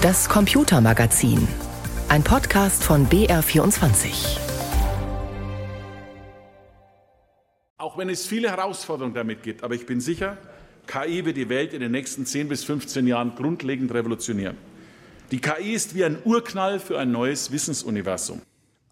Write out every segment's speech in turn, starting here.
Das Computermagazin. Ein Podcast von BR24. Auch wenn es viele Herausforderungen damit gibt, aber ich bin sicher, KI wird die Welt in den nächsten 10 bis 15 Jahren grundlegend revolutionieren. Die KI ist wie ein Urknall für ein neues Wissensuniversum.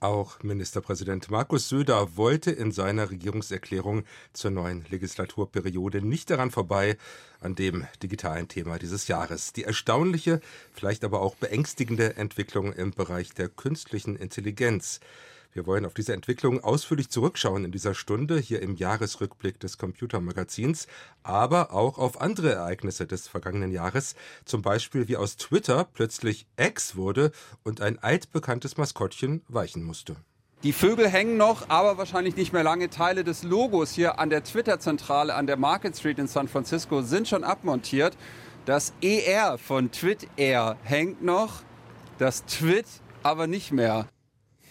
Auch Ministerpräsident Markus Söder wollte in seiner Regierungserklärung zur neuen Legislaturperiode nicht daran vorbei, an dem digitalen Thema dieses Jahres. Die erstaunliche, vielleicht aber auch beängstigende Entwicklung im Bereich der künstlichen Intelligenz. Wir wollen auf diese Entwicklung ausführlich zurückschauen in dieser Stunde hier im Jahresrückblick des Computermagazins, aber auch auf andere Ereignisse des vergangenen Jahres, zum Beispiel wie aus Twitter plötzlich X wurde und ein altbekanntes Maskottchen weichen musste. Die Vögel hängen noch, aber wahrscheinlich nicht mehr lange. Teile des Logos hier an der Twitter-Zentrale an der Market Street in San Francisco sind schon abmontiert. Das ER von Twit Air hängt noch, das Twit aber nicht mehr.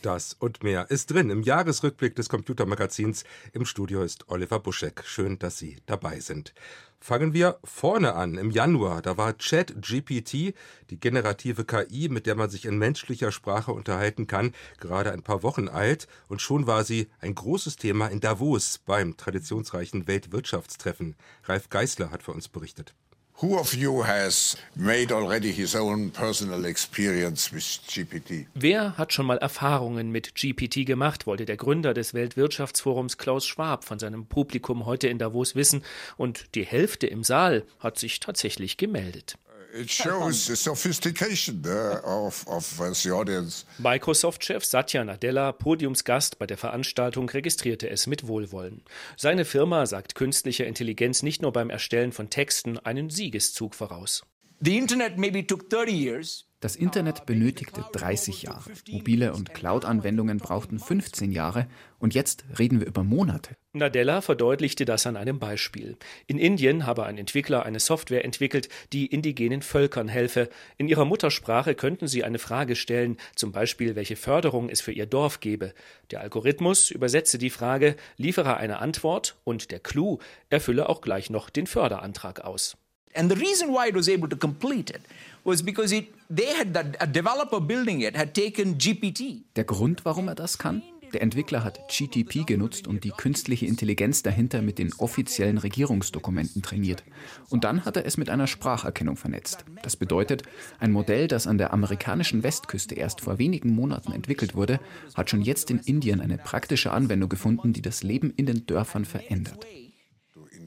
Das und mehr ist drin im Jahresrückblick des Computermagazins. Im Studio ist Oliver Buschek. Schön, dass Sie dabei sind. Fangen wir vorne an. Im Januar, da war ChatGPT, die generative KI, mit der man sich in menschlicher Sprache unterhalten kann, gerade ein paar Wochen alt und schon war sie ein großes Thema in Davos beim traditionsreichen Weltwirtschaftstreffen. Ralf Geißler hat für uns berichtet. Who of you has made already his own personal experience with GPT? Wer hat schon mal Erfahrungen mit GPT gemacht, wollte der Gründer des Weltwirtschaftsforums Klaus Schwab von seinem Publikum heute in Davos wissen, und die Hälfte im Saal hat sich tatsächlich gemeldet. It shows the sophistication uh, of, of uh, the audience. Microsoft-Chef Satya Nadella, Podiumsgast bei der Veranstaltung, registrierte es mit Wohlwollen. Seine Firma sagt künstlicher Intelligenz nicht nur beim Erstellen von Texten einen Siegeszug voraus. The Internet maybe took 30 years. Das Internet benötigte 30 Jahre. Mobile und Cloud-Anwendungen brauchten 15 Jahre und jetzt reden wir über Monate. Nadella verdeutlichte das an einem Beispiel. In Indien habe ein Entwickler eine Software entwickelt, die indigenen Völkern helfe. In ihrer Muttersprache könnten sie eine Frage stellen, zum Beispiel welche Förderung es für ihr Dorf gebe. Der Algorithmus übersetze die Frage, liefere eine Antwort und der Clou erfülle auch gleich noch den Förderantrag aus. And the reason why it was able to complete it was because it, they had the, a developer building it had taken GPT. Der Grund, warum er das kann? Der Entwickler hat GTP genutzt und die künstliche Intelligenz dahinter mit den offiziellen Regierungsdokumenten trainiert. Und dann hat er es mit einer Spracherkennung vernetzt. Das bedeutet, ein Modell, das an der amerikanischen Westküste erst vor wenigen Monaten entwickelt wurde, hat schon jetzt in Indien eine praktische Anwendung gefunden, die das Leben in den Dörfern verändert.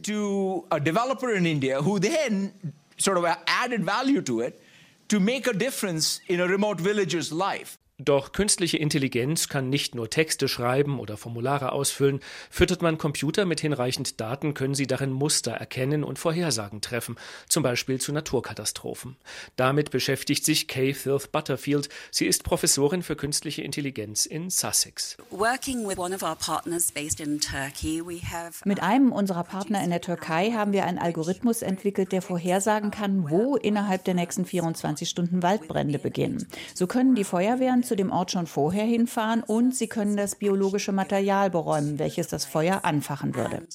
To a developer in India who then sort of added value to it to make a difference in a remote villager's life. Doch künstliche Intelligenz kann nicht nur Texte schreiben oder Formulare ausfüllen. Füttert man Computer mit hinreichend Daten, können sie darin Muster erkennen und Vorhersagen treffen, zum Beispiel zu Naturkatastrophen. Damit beschäftigt sich Kay Firth Butterfield. Sie ist Professorin für künstliche Intelligenz in Sussex. Mit einem unserer Partner in der Türkei haben wir einen Algorithmus entwickelt, der vorhersagen kann, wo innerhalb der nächsten 24 Stunden Waldbrände beginnen. So können die Feuerwehren zu dem Ort schon vorher hinfahren und sie können das biologische Material beräumen, welches das Feuer anfachen würde.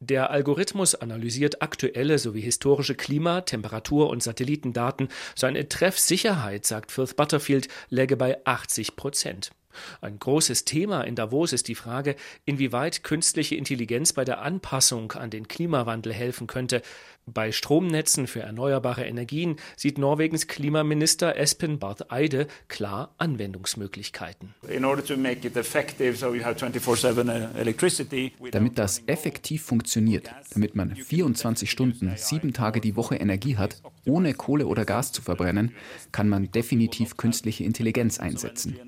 Der Algorithmus analysiert aktuelle sowie historische Klima-, Temperatur- und Satellitendaten. Seine Treffsicherheit, sagt Firth Butterfield, läge bei 80 Prozent. Ein großes Thema in Davos ist die Frage, inwieweit künstliche Intelligenz bei der Anpassung an den Klimawandel helfen könnte. Bei Stromnetzen für erneuerbare Energien sieht Norwegens Klimaminister Espen Barth Eide klar Anwendungsmöglichkeiten. Uh, damit das effektiv funktioniert, damit man 24 Stunden, sieben Tage die Woche Energie hat, ohne Kohle oder Gas zu verbrennen, kann man definitiv künstliche Intelligenz einsetzen.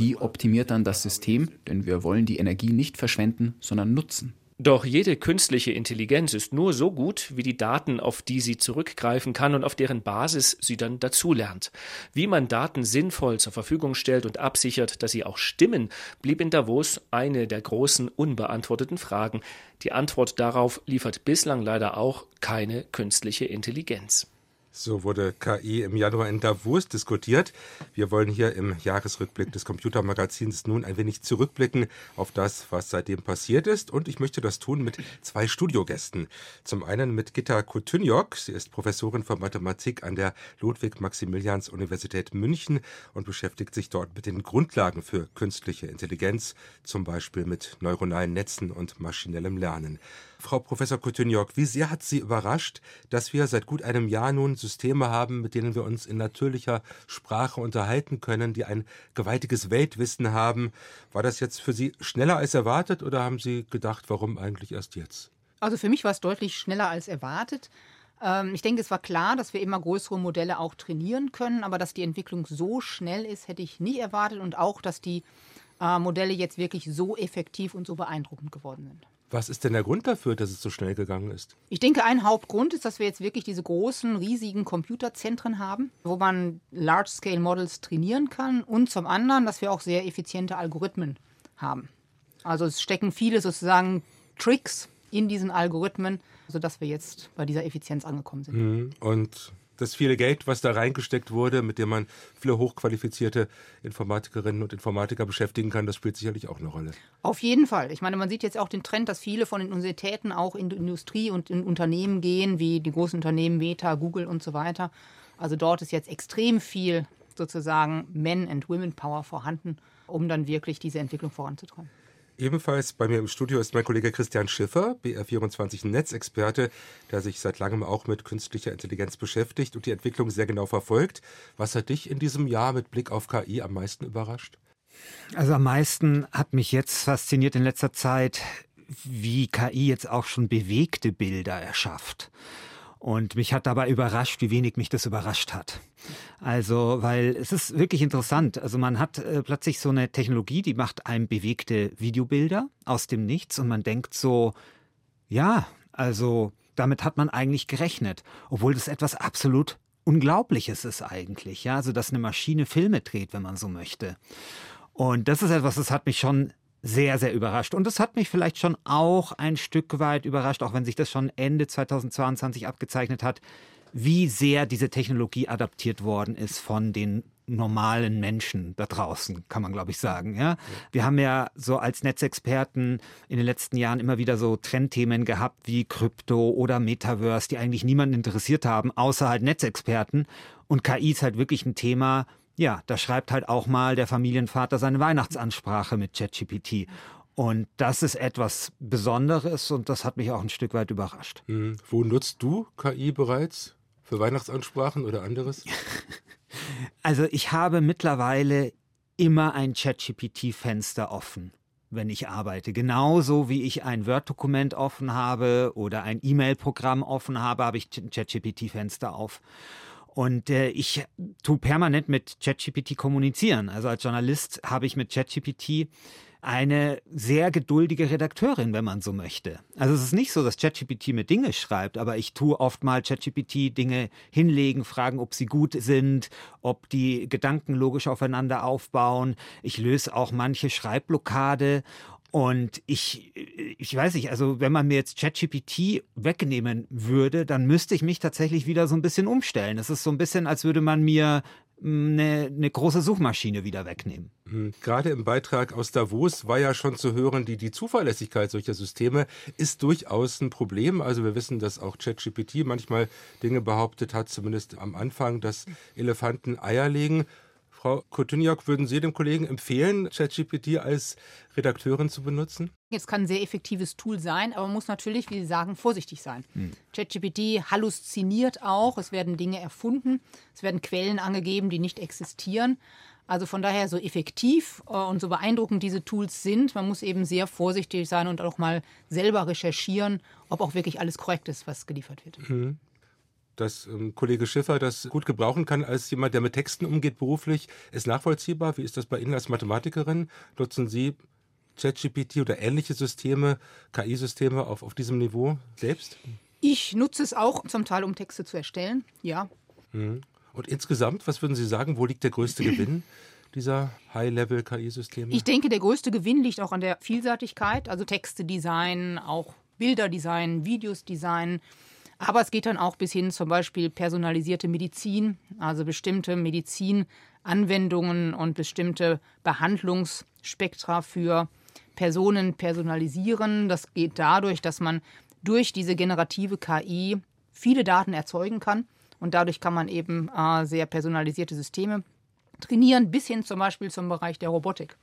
Die optimiert dann das System, denn wir wollen die Energie nicht verschwenden, sondern nutzen. Doch jede künstliche Intelligenz ist nur so gut wie die Daten, auf die sie zurückgreifen kann und auf deren Basis sie dann dazulernt. Wie man Daten sinnvoll zur Verfügung stellt und absichert, dass sie auch stimmen, blieb in Davos eine der großen unbeantworteten Fragen. Die Antwort darauf liefert bislang leider auch keine künstliche Intelligenz. So wurde KI im Januar in Davos diskutiert. Wir wollen hier im Jahresrückblick des Computermagazins nun ein wenig zurückblicken auf das, was seitdem passiert ist. Und ich möchte das tun mit zwei Studiogästen. Zum einen mit Gitta Kutynjok. Sie ist Professorin für Mathematik an der Ludwig-Maximilians-Universität München und beschäftigt sich dort mit den Grundlagen für künstliche Intelligenz, zum Beispiel mit neuronalen Netzen und maschinellem Lernen. Frau Professor Coutinhoc, wie sehr hat Sie überrascht, dass wir seit gut einem Jahr nun Systeme haben, mit denen wir uns in natürlicher Sprache unterhalten können, die ein gewaltiges Weltwissen haben? War das jetzt für Sie schneller als erwartet oder haben Sie gedacht, warum eigentlich erst jetzt? Also für mich war es deutlich schneller als erwartet. Ähm, ich denke, es war klar, dass wir immer größere Modelle auch trainieren können, aber dass die Entwicklung so schnell ist, hätte ich nicht erwartet und auch, dass die äh, Modelle jetzt wirklich so effektiv und so beeindruckend geworden sind. Was ist denn der Grund dafür, dass es so schnell gegangen ist? Ich denke, ein Hauptgrund ist, dass wir jetzt wirklich diese großen, riesigen Computerzentren haben, wo man Large-Scale-Models trainieren kann und zum anderen, dass wir auch sehr effiziente Algorithmen haben. Also es stecken viele sozusagen Tricks in diesen Algorithmen, sodass wir jetzt bei dieser Effizienz angekommen sind. Mhm. Und das viele Geld, was da reingesteckt wurde, mit dem man viele hochqualifizierte Informatikerinnen und Informatiker beschäftigen kann, das spielt sicherlich auch eine Rolle. Auf jeden Fall. Ich meine, man sieht jetzt auch den Trend, dass viele von den Universitäten auch in die Industrie und in Unternehmen gehen, wie die großen Unternehmen Meta, Google und so weiter. Also dort ist jetzt extrem viel sozusagen Men- and Women-Power vorhanden, um dann wirklich diese Entwicklung voranzutreiben. Ebenfalls bei mir im Studio ist mein Kollege Christian Schiffer, BR24 Netzexperte, der sich seit langem auch mit künstlicher Intelligenz beschäftigt und die Entwicklung sehr genau verfolgt. Was hat dich in diesem Jahr mit Blick auf KI am meisten überrascht? Also am meisten hat mich jetzt fasziniert in letzter Zeit, wie KI jetzt auch schon bewegte Bilder erschafft. Und mich hat dabei überrascht, wie wenig mich das überrascht hat. Also, weil es ist wirklich interessant. Also man hat äh, plötzlich so eine Technologie, die macht einem bewegte Videobilder aus dem Nichts und man denkt so, ja, also damit hat man eigentlich gerechnet, obwohl das etwas absolut Unglaubliches ist eigentlich. Ja, also dass eine Maschine Filme dreht, wenn man so möchte. Und das ist etwas, das hat mich schon sehr, sehr überrascht. Und das hat mich vielleicht schon auch ein Stück weit überrascht, auch wenn sich das schon Ende 2022 abgezeichnet hat, wie sehr diese Technologie adaptiert worden ist von den normalen Menschen da draußen, kann man glaube ich sagen. Ja? Wir haben ja so als Netzexperten in den letzten Jahren immer wieder so Trendthemen gehabt wie Krypto oder Metaverse, die eigentlich niemanden interessiert haben, außer halt Netzexperten. Und KI ist halt wirklich ein Thema, ja, da schreibt halt auch mal der Familienvater seine Weihnachtsansprache mit ChatGPT. Und das ist etwas Besonderes und das hat mich auch ein Stück weit überrascht. Hm. Wo nutzt du KI bereits? Für Weihnachtsansprachen oder anderes? Also ich habe mittlerweile immer ein ChatGPT-Fenster offen wenn ich arbeite. Genauso wie ich ein Word-Dokument offen habe oder ein E-Mail-Programm offen habe, habe ich ein ChatGPT-Fenster auf. Und äh, ich tue permanent mit ChatGPT kommunizieren. Also als Journalist habe ich mit ChatGPT eine sehr geduldige Redakteurin, wenn man so möchte. Also es ist nicht so, dass ChatGPT mir Dinge schreibt, aber ich tue oft mal ChatGPT Dinge hinlegen, fragen, ob sie gut sind, ob die Gedanken logisch aufeinander aufbauen. Ich löse auch manche Schreibblockade und ich, ich weiß nicht, also wenn man mir jetzt ChatGPT wegnehmen würde, dann müsste ich mich tatsächlich wieder so ein bisschen umstellen. Es ist so ein bisschen, als würde man mir eine, eine große Suchmaschine wieder wegnehmen. Hm, gerade im Beitrag aus Davos war ja schon zu hören, die, die Zuverlässigkeit solcher Systeme ist durchaus ein Problem. Also wir wissen, dass auch ChatGPT manchmal Dinge behauptet hat, zumindest am Anfang, dass Elefanten Eier legen. Frau Kotyniak, würden Sie dem Kollegen empfehlen, ChatGPT als Redakteurin zu benutzen? Es kann ein sehr effektives Tool sein, aber man muss natürlich, wie Sie sagen, vorsichtig sein. Hm. ChatGPT halluziniert auch, es werden Dinge erfunden, es werden Quellen angegeben, die nicht existieren. Also von daher so effektiv äh, und so beeindruckend diese Tools sind, man muss eben sehr vorsichtig sein und auch mal selber recherchieren, ob auch wirklich alles korrekt ist, was geliefert wird. Mhm dass ähm, Kollege Schiffer das gut gebrauchen kann als jemand, der mit Texten umgeht beruflich, ist nachvollziehbar. Wie ist das bei Ihnen als Mathematikerin? Nutzen Sie ChatGPT oder ähnliche Systeme, KI-Systeme auf, auf diesem Niveau selbst? Ich nutze es auch zum Teil, um Texte zu erstellen, ja. Mhm. Und insgesamt, was würden Sie sagen, wo liegt der größte Gewinn? dieser High-Level-KI-Systeme? Ich denke, der größte Gewinn liegt auch an der Vielseitigkeit, also Texte designen, auch Bilder designen, Videos designen. Aber es geht dann auch bis hin zum Beispiel personalisierte Medizin, also bestimmte Medizinanwendungen und bestimmte Behandlungsspektra für Personen personalisieren. Das geht dadurch, dass man durch diese generative KI viele Daten erzeugen kann und dadurch kann man eben äh, sehr personalisierte Systeme trainieren, bis hin zum Beispiel zum Bereich der Robotik.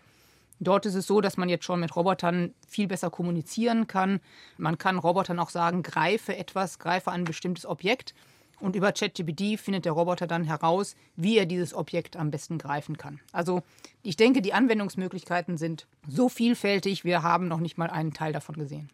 Dort ist es so, dass man jetzt schon mit Robotern viel besser kommunizieren kann. Man kann Robotern auch sagen, greife etwas, greife ein bestimmtes Objekt. Und über ChatGPT findet der Roboter dann heraus, wie er dieses Objekt am besten greifen kann. Also ich denke, die Anwendungsmöglichkeiten sind so vielfältig, wir haben noch nicht mal einen Teil davon gesehen.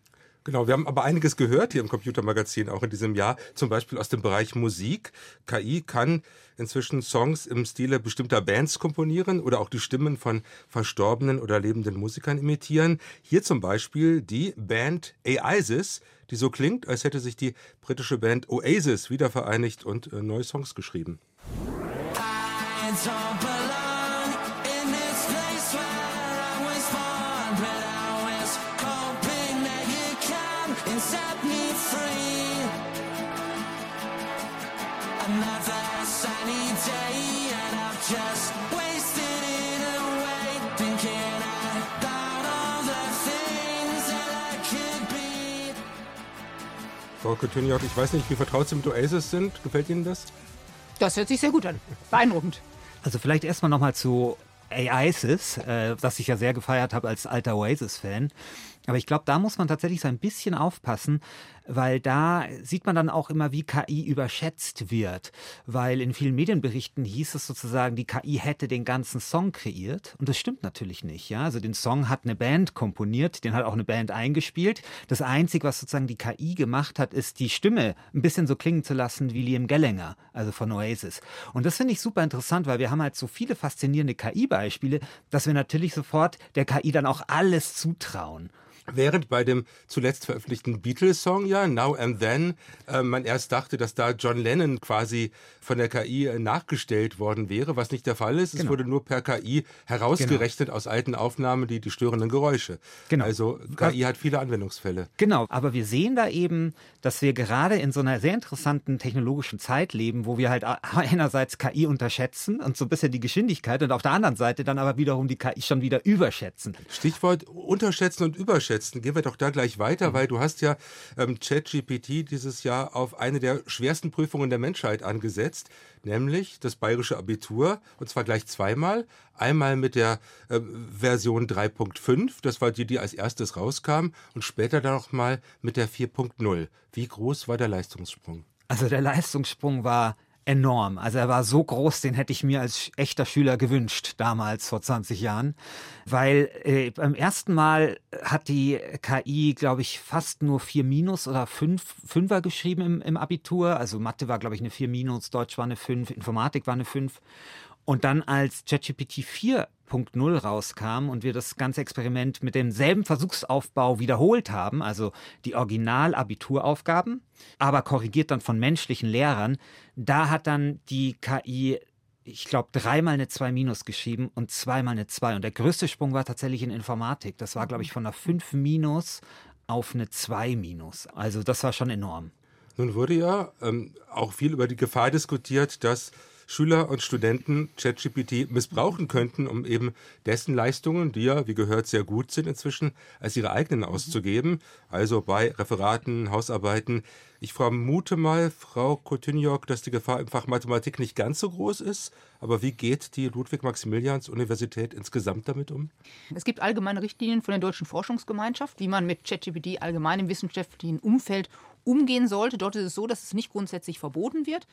Genau, wir haben aber einiges gehört hier im Computermagazin, auch in diesem Jahr, zum Beispiel aus dem Bereich Musik. KI kann inzwischen Songs im Stile bestimmter Bands komponieren oder auch die Stimmen von verstorbenen oder lebenden Musikern imitieren. Hier zum Beispiel die Band AISIS, die so klingt, als hätte sich die britische Band Oasis wiedervereinigt und äh, neue Songs geschrieben. Frau Coutinho, ich weiß nicht, wie vertraut Sie mit Oasis sind. Gefällt Ihnen das? Das hört sich sehr gut an. Beeindruckend. Also vielleicht erstmal nochmal zu AISIS, äh, das ich ja sehr gefeiert habe als alter Oasis-Fan. Aber ich glaube, da muss man tatsächlich so ein bisschen aufpassen, weil da sieht man dann auch immer, wie KI überschätzt wird. Weil in vielen Medienberichten hieß es sozusagen, die KI hätte den ganzen Song kreiert. Und das stimmt natürlich nicht. Ja? Also den Song hat eine Band komponiert, den hat auch eine Band eingespielt. Das Einzige, was sozusagen die KI gemacht hat, ist die Stimme ein bisschen so klingen zu lassen wie Liam Gallagher, also von Oasis. Und das finde ich super interessant, weil wir haben halt so viele faszinierende KI-Beispiele, dass wir natürlich sofort der KI dann auch alles zutrauen. Während bei dem zuletzt veröffentlichten Beatles-Song, ja, Now and Then, äh, man erst dachte, dass da John Lennon quasi von der KI äh, nachgestellt worden wäre, was nicht der Fall ist. Genau. Es wurde nur per KI herausgerechnet genau. aus alten Aufnahmen die, die störenden Geräusche. Genau. Also KI hat viele Anwendungsfälle. Genau, aber wir sehen da eben, dass wir gerade in so einer sehr interessanten technologischen Zeit leben, wo wir halt einerseits KI unterschätzen und so ein bisschen die Geschwindigkeit und auf der anderen Seite dann aber wiederum die KI schon wieder überschätzen. Stichwort unterschätzen und überschätzen einschätzen. Gehen wir doch da gleich weiter, mhm. weil du hast ja ähm, ChatGPT dieses Jahr auf eine der schwersten Prüfungen der Menschheit angesetzt, nämlich das bayerische Abitur, und zwar gleich zweimal. Einmal mit der äh, Version 3.5, das war die, die als erstes rauskam, und später dann noch mal mit der 4.0. Wie groß war der Leistungssprung? Also der Leistungssprung war enorm. Also er war so groß, den hätte ich mir als echter Schüler gewünscht, damals vor 20 Jahren. Weil äh, beim ersten Mal hat die KI, glaube ich, fast nur 4 Minus oder 5 Fünfer geschrieben im, im Abitur. Also Mathe war, glaube ich, eine 4 Minus, Deutsch war eine 5, Informatik war eine 5. Und dann als ChatGPT 4.0 rauskam und wir das ganze Experiment mit demselben Versuchsaufbau wiederholt haben, also die Original-Abituraufgaben, aber korrigiert dann von menschlichen Lehrern, da hat dann die KI ich glaube, dreimal eine 2 minus geschrieben und zweimal eine 2. Und der größte Sprung war tatsächlich in Informatik. Das war, glaube ich, von einer 5 minus auf eine 2 minus. Also das war schon enorm. Nun wurde ja ähm, auch viel über die Gefahr diskutiert, dass Schüler und Studenten ChatGPT missbrauchen könnten, um eben dessen Leistungen, die ja, wie gehört, sehr gut sind inzwischen, als ihre eigenen auszugeben. Also bei Referaten, Hausarbeiten. Ich vermute mal, Frau Kotinjok, dass die Gefahr im Fach Mathematik nicht ganz so groß ist. Aber wie geht die Ludwig-Maximilians-Universität insgesamt damit um? Es gibt allgemeine Richtlinien von der Deutschen Forschungsgemeinschaft, wie man mit ChatGPT allgemein im wissenschaftlichen Umfeld umgehen sollte. Dort ist es so, dass es nicht grundsätzlich verboten wird.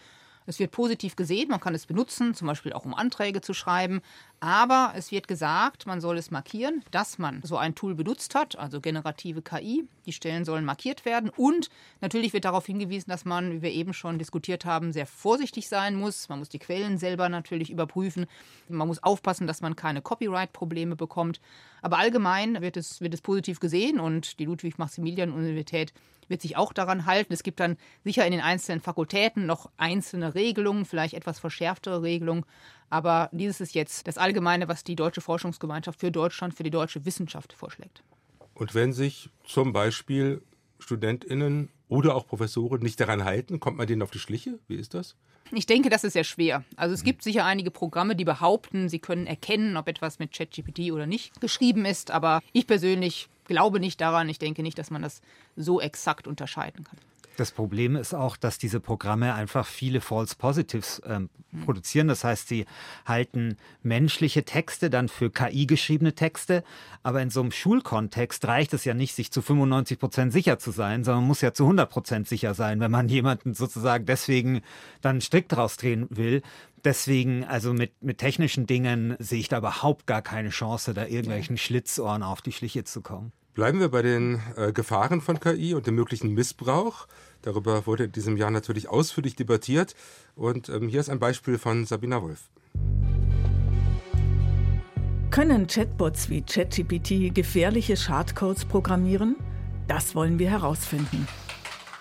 Es wird positiv gesehen, man kann es benutzen, zum Beispiel auch um Anträge zu schreiben. Aber es wird gesagt, man soll es markieren, dass man so ein Tool benutzt hat, also generative KI. Die Stellen sollen markiert werden. Und natürlich wird darauf hingewiesen, dass man, wie wir eben schon diskutiert haben, sehr vorsichtig sein muss. Man muss die Quellen selber natürlich überprüfen. Man muss aufpassen, dass man keine Copyright-Probleme bekommt. Aber allgemein wird es, wird es positiv gesehen und die Ludwig-Maximilian-Universität wird sich auch daran halten. Es gibt dann sicher in den einzelnen Fakultäten noch einzelne Regelungen, vielleicht etwas verschärftere Regelungen. Aber dieses ist jetzt das Allgemeine, was die Deutsche Forschungsgemeinschaft für Deutschland, für die deutsche Wissenschaft vorschlägt. Und wenn sich zum Beispiel StudentInnen oder auch Professoren nicht daran halten? Kommt man denen auf die Schliche? Wie ist das? Ich denke, das ist sehr schwer. Also es gibt sicher einige Programme, die behaupten, sie können erkennen, ob etwas mit ChatGPT oder nicht geschrieben ist. Aber ich persönlich glaube nicht daran. Ich denke nicht, dass man das so exakt unterscheiden kann. Das Problem ist auch, dass diese Programme einfach viele False Positives ähm, mhm. produzieren. Das heißt, sie halten menschliche Texte dann für KI geschriebene Texte. Aber in so einem Schulkontext reicht es ja nicht, sich zu 95 Prozent sicher zu sein, sondern man muss ja zu 100 Prozent sicher sein, wenn man jemanden sozusagen deswegen dann einen Strick draus drehen will. Deswegen, also mit, mit technischen Dingen sehe ich da überhaupt gar keine Chance, da irgendwelchen Schlitzohren auf die Schliche zu kommen. Bleiben wir bei den äh, Gefahren von KI und dem möglichen Missbrauch. Darüber wurde in diesem Jahr natürlich ausführlich debattiert. Und ähm, hier ist ein Beispiel von Sabina Wolf. Können Chatbots wie ChatGPT gefährliche Schadcodes programmieren? Das wollen wir herausfinden.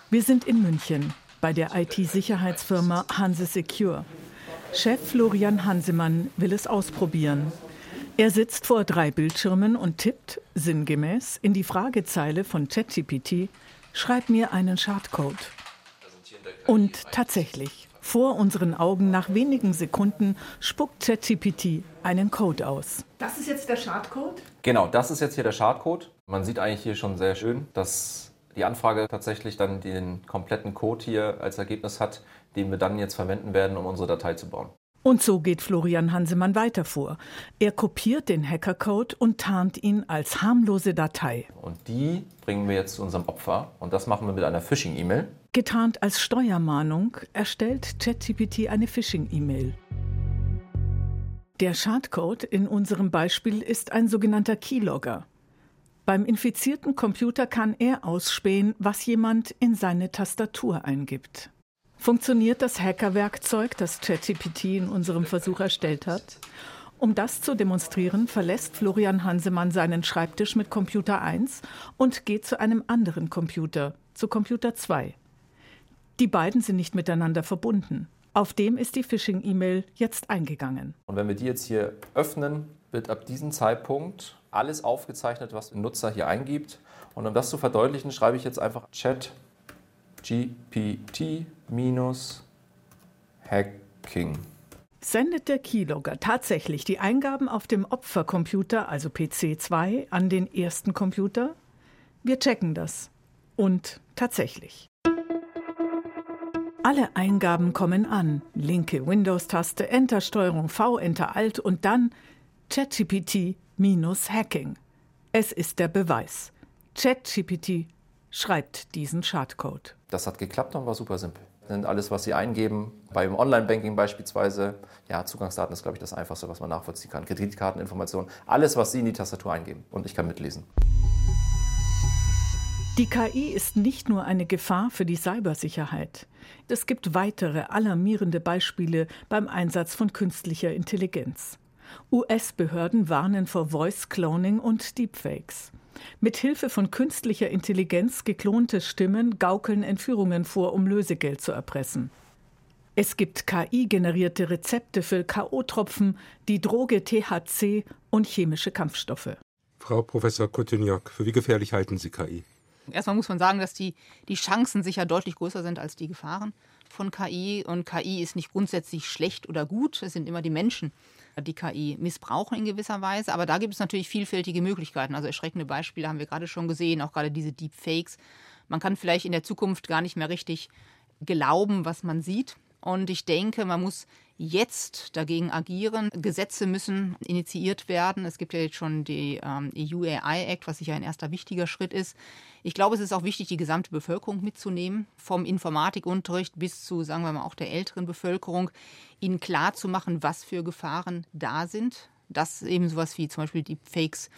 Wir sind in München bei der IT-Sicherheitsfirma Hanse Secure. Chef Florian Hansemann will es ausprobieren. Er sitzt vor drei Bildschirmen und tippt, sinngemäß, in die Fragezeile von ChatGPT, schreib mir einen Schadcode. Und tatsächlich, vor unseren Augen nach wenigen Sekunden spuckt ChatGPT einen Code aus. Das ist jetzt der Schadcode? Genau, das ist jetzt hier der Schadcode. Man sieht eigentlich hier schon sehr schön, dass die Anfrage tatsächlich dann den kompletten Code hier als Ergebnis hat, den wir dann jetzt verwenden werden, um unsere Datei zu bauen. Und so geht Florian Hansemann weiter vor. Er kopiert den Hackercode und tarnt ihn als harmlose Datei. Und die bringen wir jetzt zu unserem Opfer. Und das machen wir mit einer Phishing-E-Mail. Getarnt als Steuermahnung erstellt ChatGPT eine Phishing-E-Mail. Der Schadcode in unserem Beispiel ist ein sogenannter Keylogger. Beim infizierten Computer kann er ausspähen, was jemand in seine Tastatur eingibt. Funktioniert das Hackerwerkzeug, das ChatGPT in unserem Versuch erstellt hat? Um das zu demonstrieren, verlässt Florian Hansemann seinen Schreibtisch mit Computer 1 und geht zu einem anderen Computer, zu Computer 2. Die beiden sind nicht miteinander verbunden. Auf dem ist die Phishing-E-Mail jetzt eingegangen. Und wenn wir die jetzt hier öffnen, wird ab diesem Zeitpunkt alles aufgezeichnet, was der Nutzer hier eingibt. Und um das zu verdeutlichen, schreibe ich jetzt einfach Chat GPT Hacking. Sendet der Keylogger tatsächlich die Eingaben auf dem Opfercomputer, also PC2, an den ersten Computer? Wir checken das. Und tatsächlich. Alle Eingaben kommen an. Linke Windows-Taste, Enter Steuerung V, Enter Alt und dann ChatGPT-Hacking. Es ist der Beweis. ChatGPT schreibt diesen Schadcode. Das hat geklappt und war super simpel. Denn alles, was Sie eingeben, beim Online-Banking beispielsweise, ja, Zugangsdaten ist, glaube ich, das Einfachste, was man nachvollziehen kann. Kreditkarteninformationen, alles, was Sie in die Tastatur eingeben. Und ich kann mitlesen. Die KI ist nicht nur eine Gefahr für die Cybersicherheit. Es gibt weitere alarmierende Beispiele beim Einsatz von künstlicher Intelligenz. US-Behörden warnen vor Voice Cloning und Deepfakes. Mit Hilfe von künstlicher Intelligenz geklonte Stimmen gaukeln Entführungen vor, um Lösegeld zu erpressen. Es gibt KI-generierte Rezepte für K.O.-Tropfen, die Droge THC und chemische Kampfstoffe. Frau Professor Cotignac, für wie gefährlich halten Sie KI? Erstmal muss man sagen, dass die, die Chancen sicher deutlich größer sind als die Gefahren von KI. Und KI ist nicht grundsätzlich schlecht oder gut. Es sind immer die Menschen, die KI missbrauchen in gewisser Weise. Aber da gibt es natürlich vielfältige Möglichkeiten. Also erschreckende Beispiele haben wir gerade schon gesehen, auch gerade diese Deepfakes. Man kann vielleicht in der Zukunft gar nicht mehr richtig glauben, was man sieht. Und ich denke, man muss jetzt dagegen agieren. Gesetze müssen initiiert werden. Es gibt ja jetzt schon die ähm, EU AI Act, was sicher ein erster wichtiger Schritt ist. Ich glaube, es ist auch wichtig, die gesamte Bevölkerung mitzunehmen, vom Informatikunterricht bis zu, sagen wir mal, auch der älteren Bevölkerung, ihnen klar zu machen, was für Gefahren da sind. Dass eben sowas wie zum Beispiel die Fakes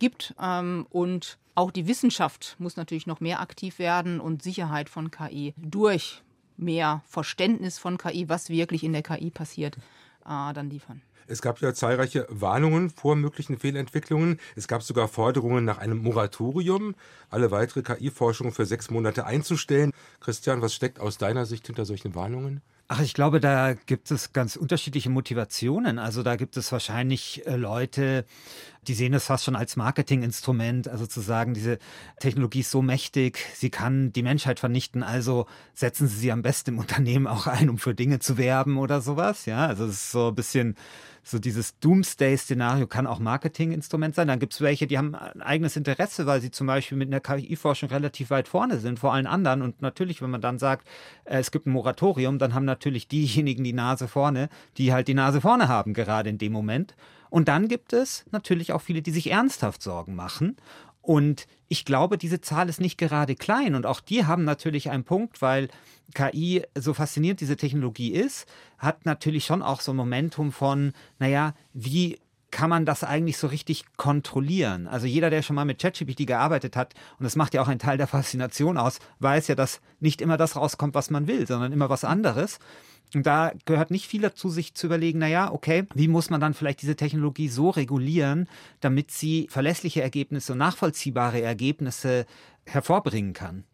gibt. Ähm, und auch die Wissenschaft muss natürlich noch mehr aktiv werden und Sicherheit von KI durch mehr Verständnis von KI, was wirklich in der KI passiert, äh, dann liefern. Es gab ja zahlreiche Warnungen vor möglichen Fehlentwicklungen. Es gab sogar Forderungen nach einem Moratorium, alle weitere KI-Forschung für sechs Monate einzustellen. Christian, was steckt aus deiner Sicht hinter solchen Warnungen? Ach, ich glaube, da gibt es ganz unterschiedliche Motivationen. Also da gibt es wahrscheinlich äh, Leute, Die sehen es fast schon als Marketinginstrument, also zu sagen, diese Technologie ist so mächtig, sie kann die Menschheit vernichten, also setzen Sie sie am besten im Unternehmen auch ein, um für Dinge zu werben oder sowas. Ja, also es ist so ein bisschen so dieses Doomsday-Szenario kann auch Marketinginstrument sein. Dann gibt es welche, die haben ein eigenes Interesse, weil sie zum Beispiel mit einer KI-Forschung relativ weit vorne sind vor allen anderen. Und natürlich, wenn man dann sagt, äh, es gibt ein Moratorium, dann haben natürlich diejenigen die Nase vorne, die halt die Nase vorne haben, gerade in dem Moment. Und dann gibt es natürlich auch viele, die sich ernsthaft Sorgen machen. Und ich glaube, diese Zahl ist nicht gerade klein. Und auch die haben natürlich einen Punkt, weil KI, so faszinierend diese Technologie ist, hat natürlich schon auch so ein Momentum von, naja, wie kann man das eigentlich so richtig kontrollieren? Also jeder, der schon mal mit ChatGPT gearbeitet hat, und das macht ja auch einen Teil der Faszination aus, weiß ja, dass nicht immer das rauskommt, was man will, sondern immer was anderes. Und da gehört nicht viel dazu, sich zu überlegen, naja, okay, wie muss man dann vielleicht diese Technologie so regulieren, damit sie verlässliche Ergebnisse und nachvollziehbare Ergebnisse hervorbringen kann.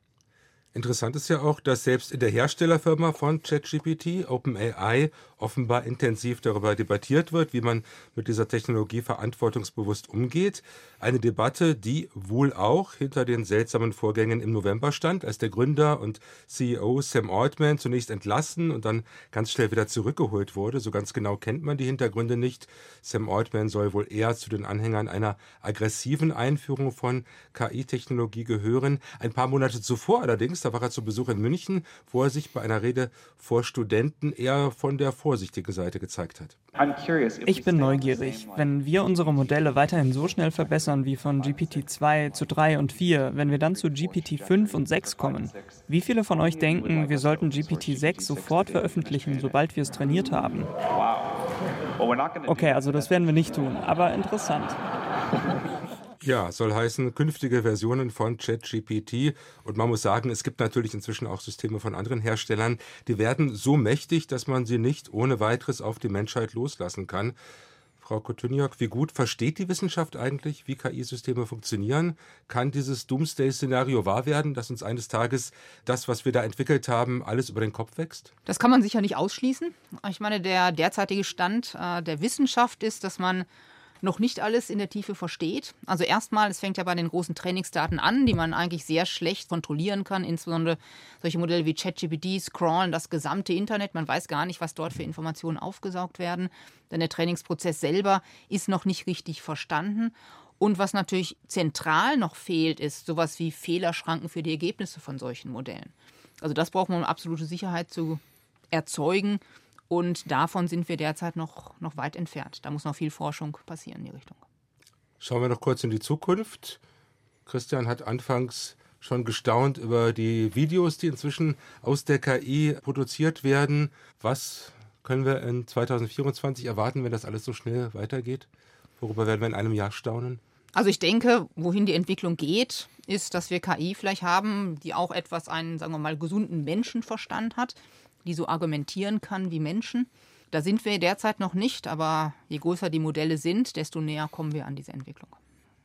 Interessant ist ja auch, dass selbst in der Herstellerfirma von ChatGPT, OpenAI, offenbar intensiv darüber debattiert wird, wie man mit dieser Technologie verantwortungsbewusst umgeht. Eine Debatte, die wohl auch hinter den seltsamen Vorgängen im November stand, als der Gründer und CEO Sam Altman zunächst entlassen und dann ganz schnell wieder zurückgeholt wurde. So ganz genau kennt man die Hintergründe nicht. Sam Altman soll wohl eher zu den Anhängern einer aggressiven Einführung von KI-Technologie gehören. Ein paar Monate zuvor allerdings, da war er zu Besuch in München, wo er sich bei einer Rede vor Studenten eher von der vorsichtigen Seite gezeigt hat. Ich bin neugierig. Wenn wir unsere Modelle weiterhin so schnell verbessern wie von GPT-2 zu 3 und 4, wenn wir dann zu GPT-5 und 6 kommen, wie viele von euch denken, wir sollten GPT-6 sofort veröffentlichen, sobald wir es trainiert haben? Okay, also das werden wir nicht tun, aber interessant. Ja, soll heißen künftige Versionen von ChatGPT. Und man muss sagen, es gibt natürlich inzwischen auch Systeme von anderen Herstellern, die werden so mächtig, dass man sie nicht ohne weiteres auf die Menschheit loslassen kann. Frau Kotyniak, wie gut versteht die Wissenschaft eigentlich, wie KI-Systeme funktionieren? Kann dieses Doomsday-Szenario wahr werden, dass uns eines Tages das, was wir da entwickelt haben, alles über den Kopf wächst? Das kann man sicher nicht ausschließen. Ich meine, der derzeitige Stand äh, der Wissenschaft ist, dass man noch nicht alles in der Tiefe versteht. Also erstmal, es fängt ja bei den großen Trainingsdaten an, die man eigentlich sehr schlecht kontrollieren kann. Insbesondere solche Modelle wie ChatGPT scrollen das gesamte Internet. Man weiß gar nicht, was dort für Informationen aufgesaugt werden. Denn der Trainingsprozess selber ist noch nicht richtig verstanden. Und was natürlich zentral noch fehlt, ist sowas wie Fehlerschranken für die Ergebnisse von solchen Modellen. Also das braucht man, um absolute Sicherheit zu erzeugen. Und davon sind wir derzeit noch, noch weit entfernt. Da muss noch viel Forschung passieren in die Richtung. Schauen wir noch kurz in die Zukunft. Christian hat anfangs schon gestaunt über die Videos, die inzwischen aus der KI produziert werden. Was können wir in 2024 erwarten, wenn das alles so schnell weitergeht? Worüber werden wir in einem Jahr staunen? Also ich denke, wohin die Entwicklung geht, ist, dass wir KI vielleicht haben, die auch etwas einen, sagen wir mal, gesunden Menschenverstand hat die so argumentieren kann wie Menschen. Da sind wir derzeit noch nicht, aber je größer die Modelle sind, desto näher kommen wir an diese Entwicklung.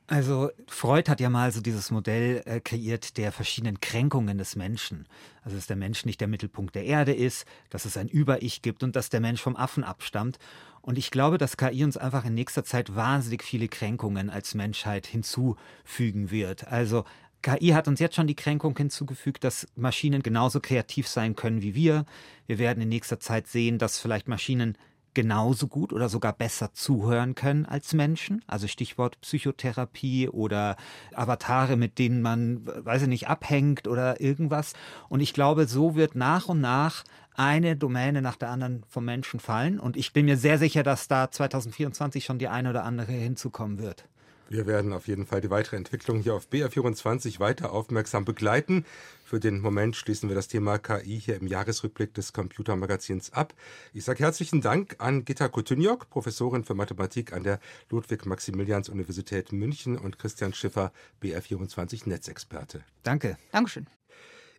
Also Freud hat ja mal so dieses Modell äh, kreiert der verschiedenen Kränkungen des Menschen. Also dass der Mensch nicht der Mittelpunkt der Erde ist, dass es ein Über-Ich gibt und dass der Mensch vom Affen abstammt. Und ich glaube, dass KI uns einfach in nächster Zeit wahnsinnig viele Kränkungen als Menschheit hinzufügen wird. Also KI hat uns jetzt schon die Kränkung hinzugefügt, dass Maschinen genauso kreativ sein können wie wir. Wir werden in nächster Zeit sehen, dass vielleicht Maschinen genauso gut oder sogar besser zuhören können als Menschen. Also Stichwort Psychotherapie oder Avatare, mit denen man, weiß ich nicht, abhängt oder irgendwas. Und ich glaube, so wird nach und nach eine Domäne nach der anderen vom Menschen fallen. Und ich bin mir sehr sicher, dass da 2024 schon die eine oder andere hinzukommen wird. Wir werden auf jeden Fall die weitere Entwicklung hier auf BR24 weiter aufmerksam begleiten. Für den Moment schließen wir das Thema KI hier im Jahresrückblick des Computermagazins ab. Ich sage herzlichen Dank an Gitta Kotyniok, Professorin für Mathematik an der Ludwig-Maximilians-Universität München und Christian Schiffer, BR24 Netzexperte. Danke. Dankeschön.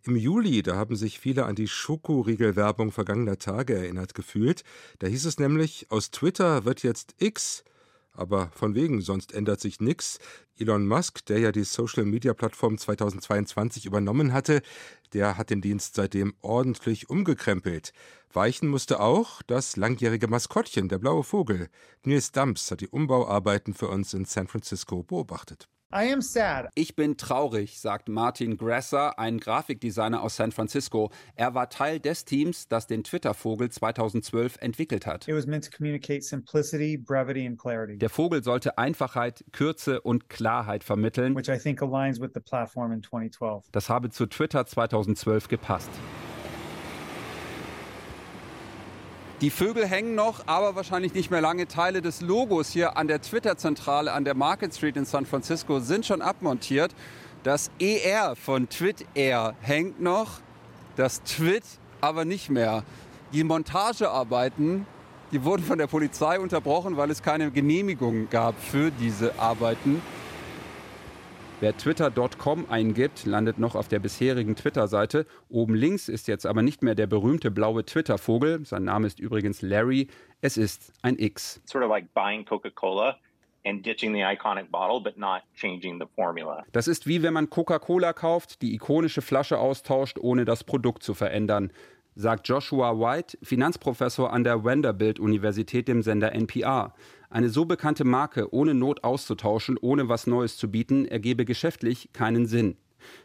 Im Juli, da haben sich viele an die Schokoriegelwerbung vergangener Tage erinnert gefühlt. Da hieß es nämlich, aus Twitter wird jetzt X Aber von wegen, sonst ändert sich nichts. Elon Musk, der ja die Social-Media-Plattform 2022 übernommen hatte, der hat den Dienst seitdem ordentlich umgekrempelt. Weichen musste auch das langjährige Maskottchen, der blaue Vogel. Nils Dumps hat die Umbauarbeiten für uns in San Francisco beobachtet. Ich bin traurig, sagt Martin Grasser, ein Grafikdesigner aus San Francisco. Er war Teil des Teams, das den Twitter-Vogel 2012 entwickelt hat. Der Vogel sollte Einfachheit, Kürze und Klarheit vermitteln. Das habe zu Twitter 2012 gepasst. Die Vögel hängen noch, aber wahrscheinlich nicht mehr lange. Teile des Logos hier an der Twitter-Zentrale an der Market Street in San Francisco sind schon abmontiert. Das ER von TwitAir hängt noch, das Twit aber nicht mehr. Die Montagearbeiten, die wurden von der Polizei unterbrochen, weil es keine Genehmigung gab für diese Arbeiten. Wer twitter.com eingibt, landet noch auf der bisherigen Twitter-Seite. Oben links ist jetzt aber nicht mehr der berühmte blaue Twitter-Vogel. Sein Name ist übrigens Larry. Es ist ein X. Sort of like buying Coca-Cola. Das ist wie wenn man Coca-Cola kauft, die ikonische Flasche austauscht, ohne das Produkt zu verändern, sagt Joshua White, Finanzprofessor an der Vanderbilt Universität dem Sender NPR. Eine so bekannte Marke ohne Not auszutauschen, ohne was Neues zu bieten, ergebe geschäftlich keinen Sinn.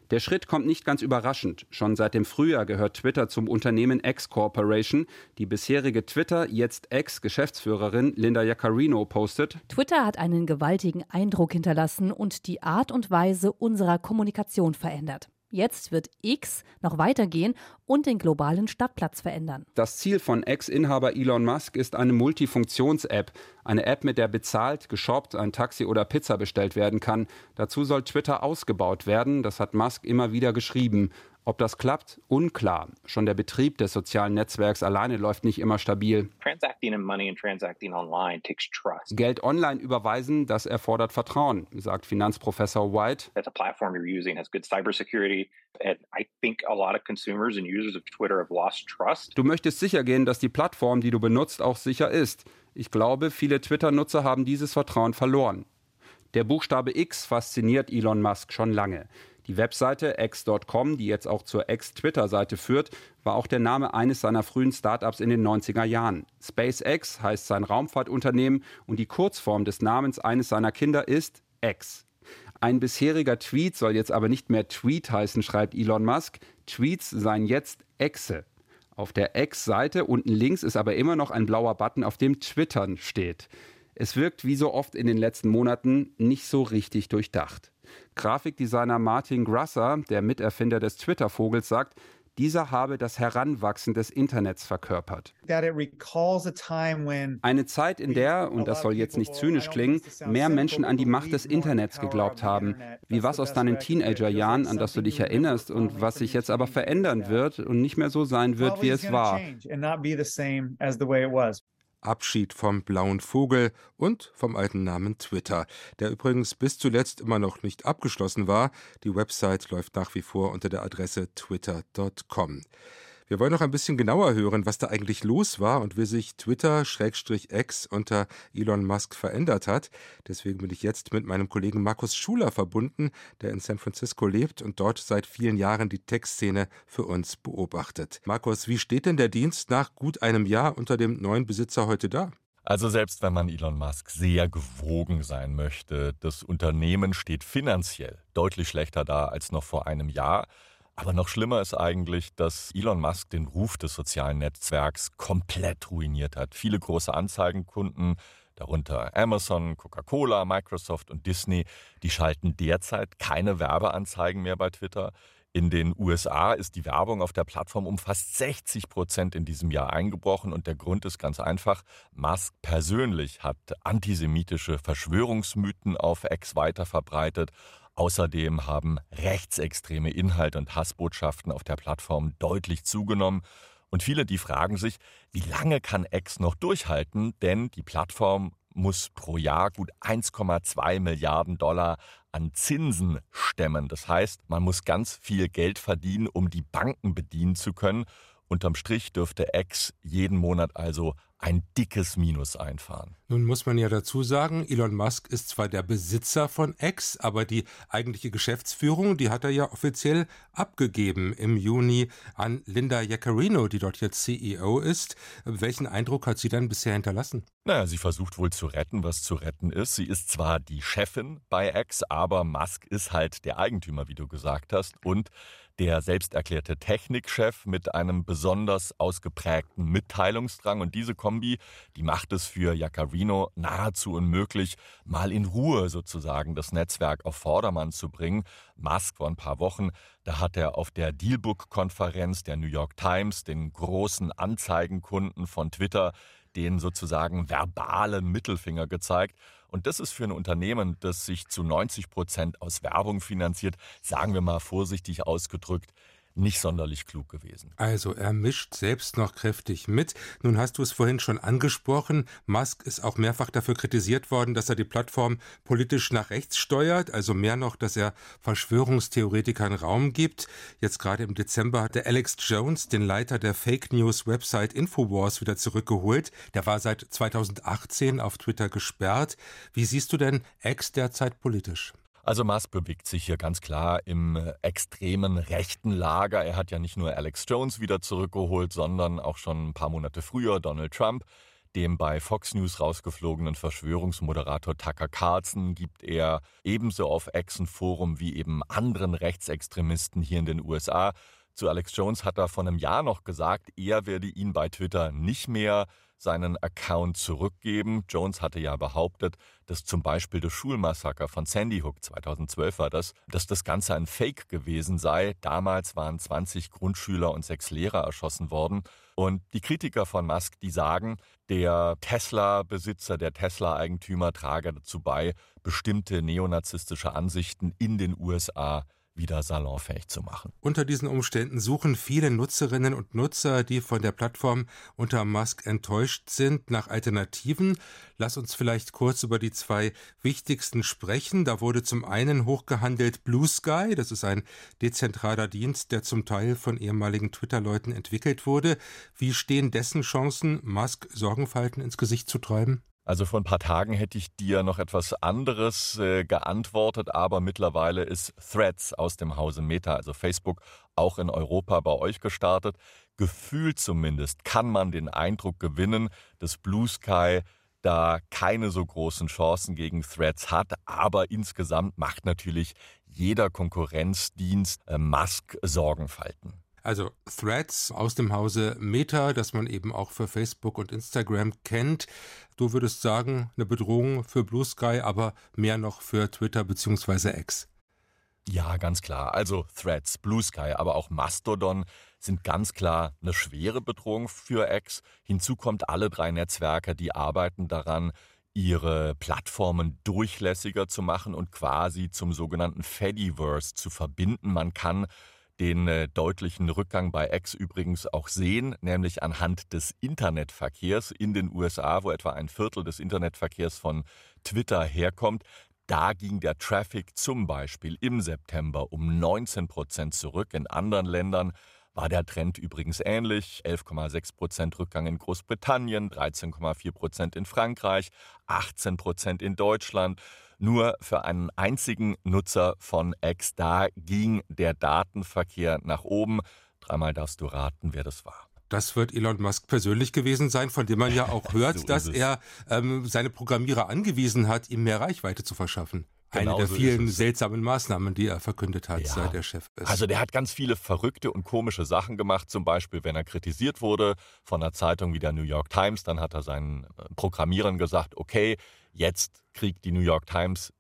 Der Schritt kommt nicht ganz überraschend. Schon seit dem Frühjahr gehört Twitter zum Unternehmen X Corporation. Die bisherige Twitter, jetzt Ex-Geschäftsführerin Linda Jaccarino postet: Twitter hat einen gewaltigen Eindruck hinterlassen und die Art und Weise unserer Kommunikation verändert. Jetzt wird X noch weitergehen und den globalen Stadtplatz verändern. Das Ziel von Ex-Inhaber Elon Musk ist eine Multifunktions-App. Eine App, mit der bezahlt, geshoppt, ein Taxi oder Pizza bestellt werden kann. Dazu soll Twitter ausgebaut werden. Das hat Musk immer wieder geschrieben. Ob das klappt, unklar. Schon der Betrieb des sozialen Netzwerks alleine läuft nicht immer stabil. Geld online überweisen, das erfordert Vertrauen, sagt Finanzprofessor White. Du möchtest sicher gehen, dass die Plattform, die du benutzt, auch sicher ist. Ich glaube, viele Twitter-Nutzer haben dieses Vertrauen verloren. Der Buchstabe X fasziniert Elon Musk schon lange. Die Webseite x.com, die jetzt auch zur X-Twitter-Seite führt, war auch der Name eines seiner frühen Startups in den 90er Jahren. SpaceX heißt sein Raumfahrtunternehmen und die Kurzform des Namens eines seiner Kinder ist X. Ein bisheriger Tweet soll jetzt aber nicht mehr Tweet heißen, schreibt Elon Musk. Tweets seien jetzt Exe. Auf der X-Seite unten links ist aber immer noch ein blauer Button, auf dem Twittern steht. Es wirkt wie so oft in den letzten Monaten nicht so richtig durchdacht. Grafikdesigner Martin Grasser, der Miterfinder des Twitter-Vogels, sagt, dieser habe das Heranwachsen des Internets verkörpert. Eine Zeit, in der, und das soll jetzt nicht zynisch klingen, mehr Menschen an die Macht des Internets geglaubt haben. Wie was aus deinen Teenagerjahren, an das du dich erinnerst und was sich jetzt aber verändern wird und nicht mehr so sein wird, wie es war. Abschied vom blauen Vogel und vom alten Namen Twitter, der übrigens bis zuletzt immer noch nicht abgeschlossen war. Die Website läuft nach wie vor unter der Adresse twitter.com. Wir wollen noch ein bisschen genauer hören, was da eigentlich los war und wie sich Twitter-X unter Elon Musk verändert hat. Deswegen bin ich jetzt mit meinem Kollegen Markus Schuler verbunden, der in San Francisco lebt und dort seit vielen Jahren die Tech-Szene für uns beobachtet. Markus, wie steht denn der Dienst nach gut einem Jahr unter dem neuen Besitzer heute da? Also selbst wenn man Elon Musk sehr gewogen sein möchte, das Unternehmen steht finanziell deutlich schlechter da als noch vor einem Jahr. Aber noch schlimmer ist eigentlich, dass Elon Musk den Ruf des sozialen Netzwerks komplett ruiniert hat. Viele große Anzeigenkunden, darunter Amazon, Coca-Cola, Microsoft und Disney, die schalten derzeit keine Werbeanzeigen mehr bei Twitter. In den USA ist die Werbung auf der Plattform um fast 60 Prozent in diesem Jahr eingebrochen und der Grund ist ganz einfach. Musk persönlich hat antisemitische Verschwörungsmythen auf X weiter verbreitet Außerdem haben rechtsextreme Inhalte und Hassbotschaften auf der Plattform deutlich zugenommen. Und viele, die fragen sich, wie lange kann X noch durchhalten? Denn die Plattform muss pro Jahr gut 1,2 Milliarden Dollar an Zinsen stemmen. Das heißt, man muss ganz viel Geld verdienen, um die Banken bedienen zu können. Unterm Strich dürfte X jeden Monat also ein dickes Minus einfahren. Nun muss man ja dazu sagen, Elon Musk ist zwar der Besitzer von X, aber die eigentliche Geschäftsführung, die hat er ja offiziell abgegeben im Juni an Linda Jaccarino, die dort jetzt CEO ist. Welchen Eindruck hat sie dann bisher hinterlassen? Naja, sie versucht wohl zu retten, was zu retten ist. Sie ist zwar die Chefin bei X, aber Musk ist halt der Eigentümer, wie du gesagt hast. Und der selbsterklärte Technikchef mit einem besonders ausgeprägten Mitteilungsdrang. Und diese Kombi, die macht es für Jaccarino nahezu unmöglich, mal in Ruhe sozusagen das Netzwerk auf Vordermann zu bringen. Musk vor ein paar Wochen, da hat er auf der Dealbook-Konferenz der New York Times den großen Anzeigenkunden von Twitter den sozusagen verbalen Mittelfinger gezeigt. Und das ist für ein Unternehmen, das sich zu 90 Prozent aus Werbung finanziert, sagen wir mal vorsichtig ausgedrückt, nicht sonderlich klug gewesen. Also er mischt selbst noch kräftig mit. Nun hast du es vorhin schon angesprochen. Musk ist auch mehrfach dafür kritisiert worden, dass er die Plattform politisch nach rechts steuert, also mehr noch, dass er Verschwörungstheoretikern Raum gibt. Jetzt gerade im Dezember hatte Alex Jones, den Leiter der Fake News Website Infowars, wieder zurückgeholt. Der war seit 2018 auf Twitter gesperrt. Wie siehst du denn Ex derzeit politisch? Also Musk bewegt sich hier ganz klar im äh, extremen rechten Lager. Er hat ja nicht nur Alex Jones wieder zurückgeholt, sondern auch schon ein paar Monate früher Donald Trump. Dem bei Fox News rausgeflogenen Verschwörungsmoderator Tucker Carlson gibt er ebenso auf X ein Forum wie eben anderen Rechtsextremisten hier in den USA. Zu Alex Jones hat er vor einem Jahr noch gesagt, er werde ihn bei Twitter nicht mehr seinen Account zurückgeben. Jones hatte ja behauptet, dass zum Beispiel das Schulmassaker von Sandy Hook 2012 war das, dass das Ganze ein Fake gewesen sei. Damals waren 20 Grundschüler und sechs Lehrer erschossen worden. Und die Kritiker von Musk, die sagen, der Tesla-Besitzer, der Tesla-Eigentümer trage dazu bei, bestimmte neonazistische Ansichten in den USA wieder salonfähig zu machen. Unter diesen Umständen suchen viele Nutzerinnen und Nutzer, die von der Plattform unter Musk enttäuscht sind, nach Alternativen. Lass uns vielleicht kurz über die zwei wichtigsten sprechen. Da wurde zum einen hochgehandelt Blue Sky. Das ist ein dezentraler Dienst, der zum Teil von ehemaligen Twitter-Leuten entwickelt wurde. Wie stehen dessen Chancen, Musk Sorgenfalten ins Gesicht zu treiben? Also vor ein paar Tagen hätte ich dir noch etwas anderes äh, geantwortet, aber mittlerweile ist Threads aus dem Hause Meta, also Facebook, auch in Europa bei euch gestartet. Gefühlt zumindest kann man den Eindruck gewinnen, dass Blue Sky da keine so großen Chancen gegen Threads hat, aber insgesamt macht natürlich jeder Konkurrenzdienst äh, Musk Sorgenfalten. Also Threads aus dem Hause Meta, das man eben auch für Facebook und Instagram kennt. Du würdest sagen, eine Bedrohung für Blue Sky, aber mehr noch für Twitter bzw. X. Ja, ganz klar. Also Threads, Blue Sky, aber auch Mastodon sind ganz klar eine schwere Bedrohung für X. Hinzu kommt alle drei Netzwerke, die arbeiten daran, ihre Plattformen durchlässiger zu machen und quasi zum sogenannten Fediverse zu verbinden. Man kann den äh, deutlichen Rückgang bei X übrigens auch sehen, nämlich anhand des Internetverkehrs in den USA, wo etwa ein Viertel des Internetverkehrs von Twitter herkommt. Da ging der Traffic zum Beispiel im September um 19 Prozent zurück. In anderen Ländern war der Trend übrigens ähnlich. 11,6 Prozent Rückgang in Großbritannien, 13,4 Prozent in Frankreich, 18 Prozent in Deutschland. Nur für einen einzigen Nutzer von X, da ging der Datenverkehr nach oben. Dreimal darfst du raten, wer das war. Das wird Elon Musk persönlich gewesen sein, von dem man ja auch hört, so dass er ähm, seine Programmierer angewiesen hat, ihm mehr Reichweite zu verschaffen. Genau Eine der so vielen seltsamen Maßnahmen, die er verkündet hat, ja. seit er Chef ist. Also der hat ganz viele verrückte und komische Sachen gemacht. Zum Beispiel, wenn er kritisiert wurde von einer Zeitung wie der New York Times, dann hat er seinen äh, Programmierern gesagt, okay, Jetzt kriegt die New York Times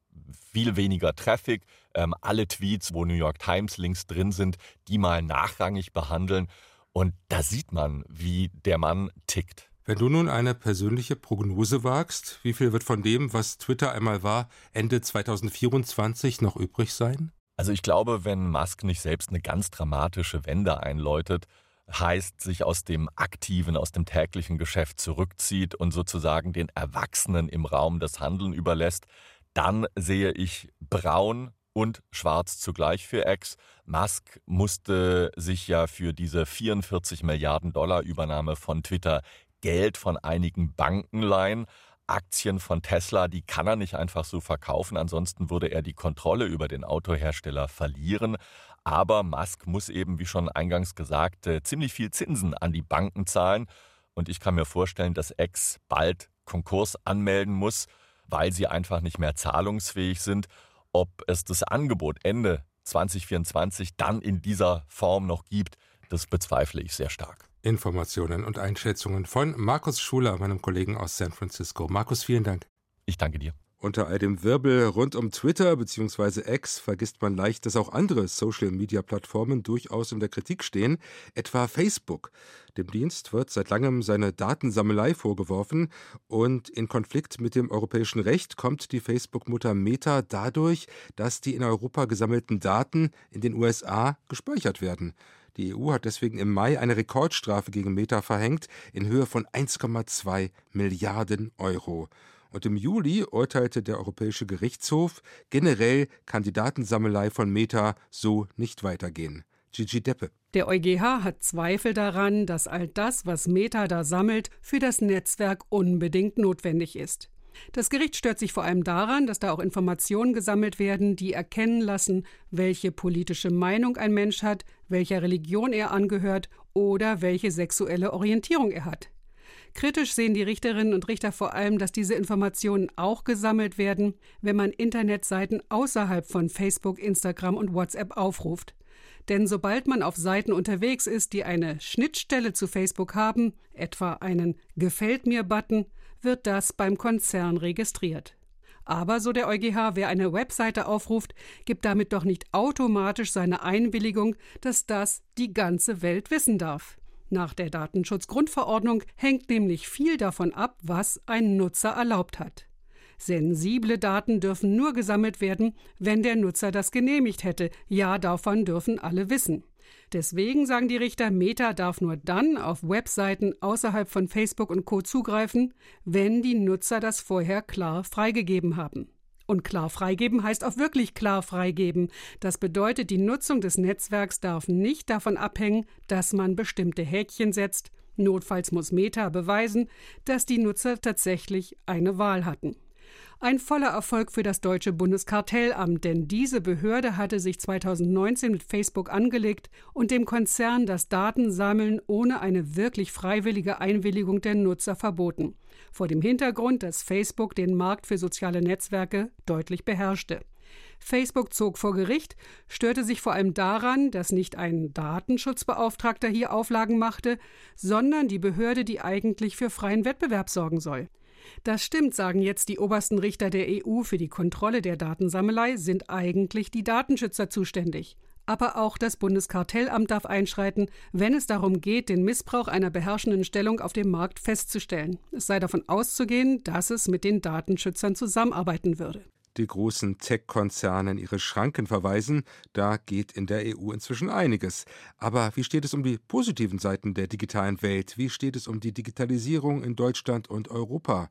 viel weniger Traffic. Ähm, alle Tweets, wo New York Times Links drin sind, die mal nachrangig behandeln. Und da sieht man, wie der Mann tickt. Wenn du nun eine persönliche Prognose wagst, wie viel wird von dem, was Twitter einmal war, Ende 2024 noch übrig sein? Also ich glaube, wenn Musk nicht selbst eine ganz dramatische Wende einläutet, heißt, sich aus dem aktiven, aus dem täglichen Geschäft zurückzieht und sozusagen den Erwachsenen im Raum das Handeln überlässt, dann sehe ich braun und schwarz zugleich für X. Musk musste sich ja für diese 44 Milliarden Dollar Übernahme von Twitter Geld von einigen Banken leihen. Aktien von Tesla, die kann er nicht einfach so verkaufen, ansonsten würde er die Kontrolle über den Autohersteller verlieren. Aber Musk muss eben, wie schon eingangs gesagt, äh, ziemlich viel Zinsen an die Banken zahlen. Und ich kann mir vorstellen, dass X bald Konkurs anmelden muss, weil sie einfach nicht mehr zahlungsfähig sind. Ob es das Angebot Ende 2024 dann in dieser Form noch gibt, das bezweifle ich sehr stark. Informationen und Einschätzungen von Markus Schuler, meinem Kollegen aus San Francisco. Markus, vielen Dank. Ich danke dir. Unter all dem Wirbel rund um Twitter bzw. X vergisst man leicht, dass auch andere Social-Media-Plattformen durchaus in der Kritik stehen, etwa Facebook. Dem Dienst wird seit langem seine Datensammelei vorgeworfen und in Konflikt mit dem europäischen Recht kommt die Facebook-Mutter Meta dadurch, dass die in Europa gesammelten Daten in den USA gespeichert werden. Die EU hat deswegen im Mai eine Rekordstrafe gegen Meta verhängt in Höhe von 1,2 Milliarden Euro. Und im Juli urteilte der Europäische Gerichtshof, generell kann die Datensammelei von Meta so nicht weitergehen. Gigi Deppe. Der EuGH hat Zweifel daran, dass all das, was Meta da sammelt, für das Netzwerk unbedingt notwendig ist. Das Gericht stört sich vor allem daran, dass da auch Informationen gesammelt werden, die erkennen lassen, welche politische Meinung ein Mensch hat, welcher Religion er angehört oder welche sexuelle Orientierung er hat. Kritisch sehen die Richterinnen und Richter vor allem, dass diese Informationen auch gesammelt werden, wenn man Internetseiten außerhalb von Facebook, Instagram und WhatsApp aufruft. Denn sobald man auf Seiten unterwegs ist, die eine Schnittstelle zu Facebook haben, etwa einen Gefällt mir-Button, wird das beim Konzern registriert. Aber, so der EuGH, wer eine Webseite aufruft, gibt damit doch nicht automatisch seine Einwilligung, dass das die ganze Welt wissen darf. Nach der Datenschutzgrundverordnung hängt nämlich viel davon ab, was ein Nutzer erlaubt hat. Sensible Daten dürfen nur gesammelt werden, wenn der Nutzer das genehmigt hätte. Ja, davon dürfen alle wissen. Deswegen sagen die Richter, Meta darf nur dann auf Webseiten außerhalb von Facebook und Co zugreifen, wenn die Nutzer das vorher klar freigegeben haben. Und klar freigeben heißt auch wirklich klar freigeben. Das bedeutet, die Nutzung des Netzwerks darf nicht davon abhängen, dass man bestimmte Häkchen setzt. Notfalls muss Meta beweisen, dass die Nutzer tatsächlich eine Wahl hatten. Ein voller Erfolg für das deutsche Bundeskartellamt, denn diese Behörde hatte sich 2019 mit Facebook angelegt und dem Konzern das Datensammeln ohne eine wirklich freiwillige Einwilligung der Nutzer verboten. Vor dem Hintergrund, dass Facebook den Markt für soziale Netzwerke deutlich beherrschte. Facebook zog vor Gericht, störte sich vor allem daran, dass nicht ein Datenschutzbeauftragter hier Auflagen machte, sondern die Behörde, die eigentlich für freien Wettbewerb sorgen soll. Das stimmt, sagen jetzt die obersten Richter der EU für die Kontrolle der Datensammelei, sind eigentlich die Datenschützer zuständig. Aber auch das Bundeskartellamt darf einschreiten, wenn es darum geht, den Missbrauch einer beherrschenden Stellung auf dem Markt festzustellen. Es sei davon auszugehen, dass es mit den Datenschützern zusammenarbeiten würde die großen Tech-Konzerne in ihre Schranken verweisen. Da geht in der EU inzwischen einiges. Aber wie steht es um die positiven Seiten der digitalen Welt? Wie steht es um die Digitalisierung in Deutschland und Europa?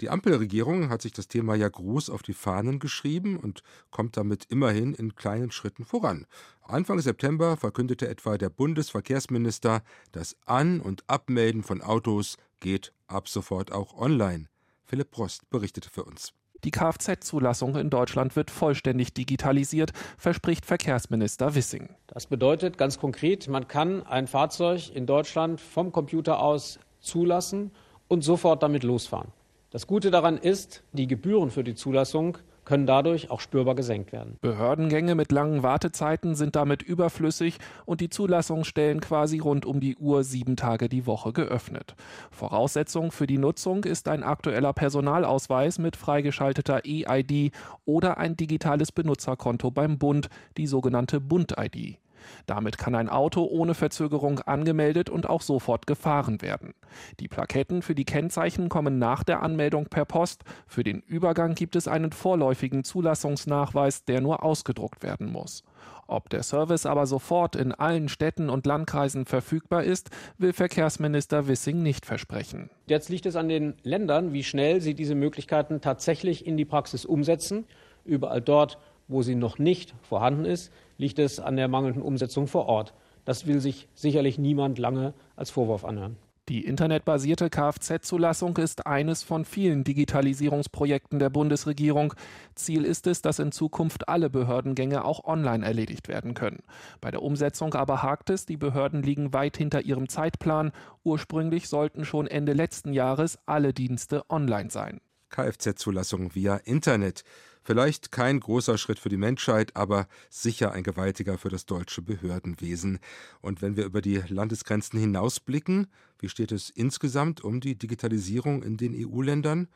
Die Ampelregierung hat sich das Thema ja groß auf die Fahnen geschrieben und kommt damit immerhin in kleinen Schritten voran. Anfang September verkündete etwa der Bundesverkehrsminister, das An- und Abmelden von Autos geht ab sofort auch online. Philipp Prost berichtete für uns. Die Kfz-Zulassung in Deutschland wird vollständig digitalisiert, verspricht Verkehrsminister Wissing. Das bedeutet ganz konkret, man kann ein Fahrzeug in Deutschland vom Computer aus zulassen und sofort damit losfahren. Das Gute daran ist, die Gebühren für die Zulassung können dadurch auch spürbar gesenkt werden. Behördengänge mit langen Wartezeiten sind damit überflüssig und die Zulassungsstellen quasi rund um die Uhr sieben Tage die Woche geöffnet. Voraussetzung für die Nutzung ist ein aktueller Personalausweis mit freigeschalteter E-ID oder ein digitales Benutzerkonto beim Bund, die sogenannte Bund-ID. Damit kann ein Auto ohne Verzögerung angemeldet und auch sofort gefahren werden. Die Plaketten für die Kennzeichen kommen nach der Anmeldung per Post. Für den Übergang gibt es einen vorläufigen Zulassungsnachweis, der nur ausgedruckt werden muss. Ob der Service aber sofort in allen Städten und Landkreisen verfügbar ist, will Verkehrsminister Wissing nicht versprechen. Jetzt liegt es an den Ländern, wie schnell sie diese Möglichkeiten tatsächlich in die Praxis umsetzen. Überall dort, wo sie noch nicht vorhanden ist, liegt es an der mangelnden Umsetzung vor Ort. Das will sich sicherlich niemand lange als Vorwurf anhören. Die internetbasierte Kfz-Zulassung ist eines von vielen Digitalisierungsprojekten der Bundesregierung. Ziel ist es, dass in Zukunft alle Behördengänge auch online erledigt werden können. Bei der Umsetzung aber hakt es, die Behörden liegen weit hinter ihrem Zeitplan. Ursprünglich sollten schon Ende letzten Jahres alle Dienste online sein. Kfz-Zulassung via Internet. Vielleicht kein großer Schritt für die Menschheit, aber sicher ein gewaltiger für das deutsche Behördenwesen. Und wenn wir über die Landesgrenzen hinausblicken, wie steht es insgesamt um die Digitalisierung in den EU-Ländern?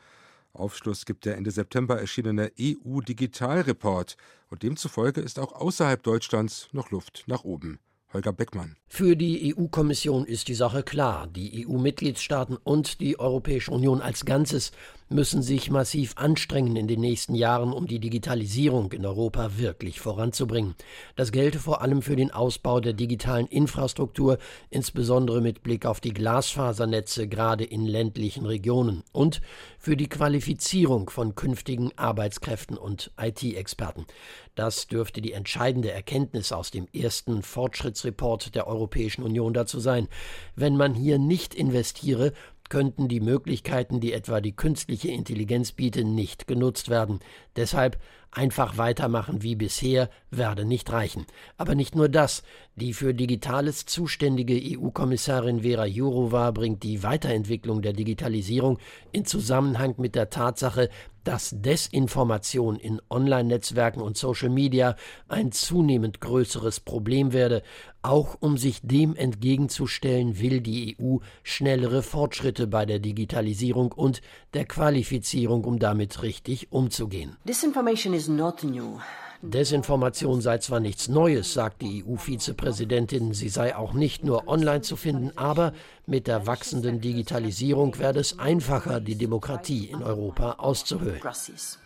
Aufschluss gibt der Ende September erschienene EU-Digital-Report und demzufolge ist auch außerhalb Deutschlands noch Luft nach oben. Holger Beckmann. Für die EU-Kommission ist die Sache klar. Die EU-Mitgliedstaaten und die Europäische Union als Ganzes müssen sich massiv anstrengen in den nächsten Jahren, um die Digitalisierung in Europa wirklich voranzubringen. Das gelte vor allem für den Ausbau der digitalen Infrastruktur, insbesondere mit Blick auf die Glasfasernetze gerade in ländlichen Regionen und für die Qualifizierung von künftigen Arbeitskräften und IT-Experten. Das dürfte die entscheidende Erkenntnis aus dem ersten Fortschrittsreport der Europäischen Union dazu sein. Wenn man hier nicht investiere, könnten die Möglichkeiten, die etwa die künstliche Intelligenz bietet, nicht genutzt werden. Deshalb einfach weitermachen wie bisher werde nicht reichen. Aber nicht nur das. Die für Digitales zuständige EU-Kommissarin Vera Jourova bringt die Weiterentwicklung der Digitalisierung in Zusammenhang mit der Tatsache, dass Desinformation in Online-Netzwerken und Social Media ein zunehmend größeres Problem werde. Auch um sich dem entgegenzustellen, will die EU schnellere Fortschritte bei der Digitalisierung und der Qualifizierung, um damit richtig umzugehen. Disinformation is not new. Desinformation sei zwar nichts Neues, sagt die EU-Vizepräsidentin, sie sei auch nicht nur online zu finden, aber mit der wachsenden Digitalisierung werde es einfacher, die Demokratie in Europa auszuhöhlen.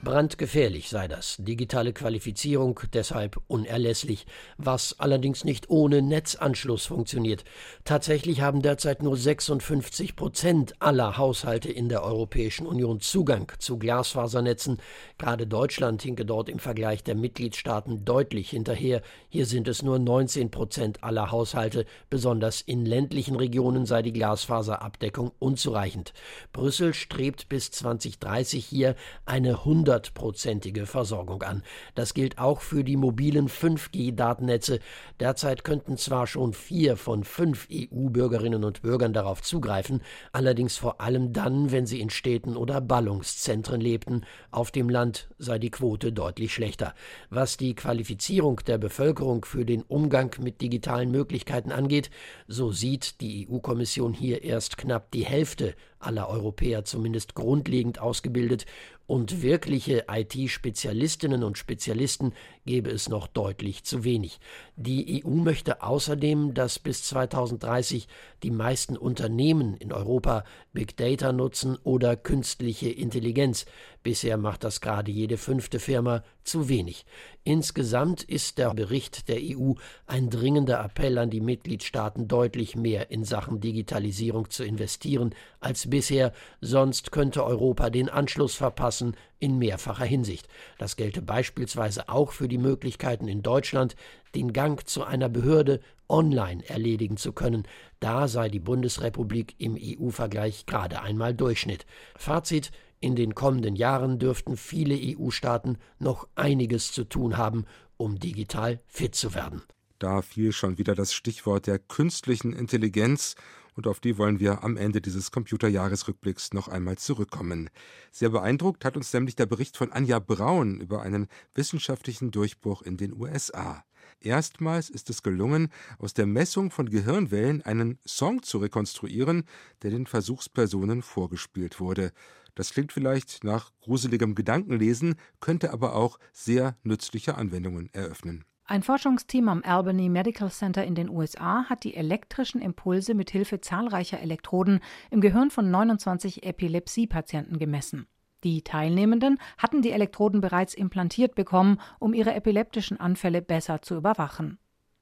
Brandgefährlich sei das. Digitale Qualifizierung deshalb unerlässlich, was allerdings nicht ohne Netzanschluss funktioniert. Tatsächlich haben derzeit nur 56 Prozent aller Haushalte in der Europäischen Union Zugang zu Glasfasernetzen. Gerade Deutschland hinke dort im Vergleich der Mitgliedstaaten deutlich hinterher. Hier sind es nur 19 Prozent aller Haushalte. Besonders in ländlichen Regionen sei die Glasfaserabdeckung unzureichend. Brüssel strebt bis 2030 hier eine hundertprozentige Versorgung an. Das gilt auch für die mobilen 5G-Datennetze. Derzeit könnten zwar schon vier von fünf EU-Bürgerinnen und Bürgern darauf zugreifen, allerdings vor allem dann, wenn sie in Städten oder Ballungszentren lebten. Auf dem Land sei die Quote deutlich schlechter. Was die Qualifizierung der Bevölkerung für den Umgang mit digitalen Möglichkeiten angeht, so sieht die EU-Kommission Kommission hier erst knapp die Hälfte aller Europäer zumindest grundlegend ausgebildet und wirkliche IT-Spezialistinnen und Spezialisten gäbe es noch deutlich zu wenig. Die EU möchte außerdem, dass bis 2030 die meisten Unternehmen in Europa Big Data nutzen oder künstliche Intelligenz. Bisher macht das gerade jede fünfte Firma zu wenig. Insgesamt ist der Bericht der EU ein dringender Appell an die Mitgliedstaaten, deutlich mehr in Sachen Digitalisierung zu investieren als bisher, sonst könnte Europa den Anschluss verpassen in mehrfacher Hinsicht. Das gelte beispielsweise auch für die Möglichkeiten in Deutschland, den Gang zu einer Behörde online erledigen zu können. Da sei die Bundesrepublik im EU-Vergleich gerade einmal Durchschnitt. Fazit in den kommenden Jahren dürften viele EU-Staaten noch einiges zu tun haben, um digital fit zu werden. Da fiel schon wieder das Stichwort der künstlichen Intelligenz und auf die wollen wir am Ende dieses Computerjahresrückblicks noch einmal zurückkommen. Sehr beeindruckt hat uns nämlich der Bericht von Anja Braun über einen wissenschaftlichen Durchbruch in den USA. Erstmals ist es gelungen, aus der Messung von Gehirnwellen einen Song zu rekonstruieren, der den Versuchspersonen vorgespielt wurde. Das klingt vielleicht nach gruseligem Gedankenlesen, könnte aber auch sehr nützliche Anwendungen eröffnen. Ein Forschungsteam am Albany Medical Center in den USA hat die elektrischen Impulse mit Hilfe zahlreicher Elektroden im Gehirn von 29 Epilepsiepatienten gemessen. Die Teilnehmenden hatten die Elektroden bereits implantiert bekommen, um ihre epileptischen Anfälle besser zu überwachen.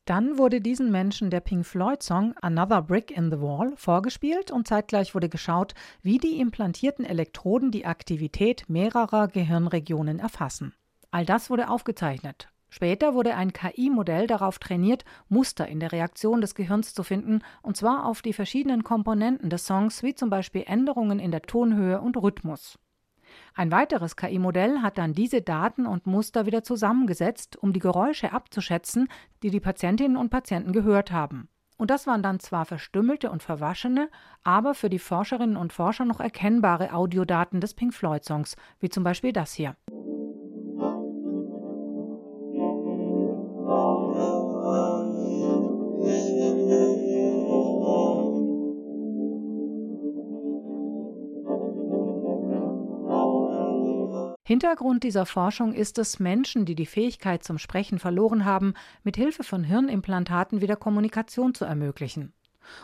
Dann wurde diesen Menschen der Pink Floyd-Song Another Brick in the Wall vorgespielt und zeitgleich wurde geschaut, wie die implantierten Elektroden die Aktivität mehrerer Gehirnregionen erfassen. All das wurde aufgezeichnet Später wurde ein KI-Modell darauf trainiert, Muster in der Reaktion des Gehirns zu finden, und zwar auf die verschiedenen Komponenten des Songs, wie zum Beispiel Änderungen in der Tonhöhe und Rhythmus. Ein weiteres KI-Modell hat dann diese Daten und Muster wieder zusammengesetzt, um die Geräusche abzuschätzen, die die Patientinnen und Patienten gehört haben. Und das waren dann zwar verstümmelte und verwaschene, aber für die Forscherinnen und Forscher noch erkennbare Audiodaten des Pink Floyd-Songs, wie zum Beispiel das hier. Hintergrund dieser Forschung ist es, Menschen, die die Fähigkeit zum Sprechen verloren haben, mit Hilfe von Hirnimplantaten wieder Kommunikation zu ermöglichen.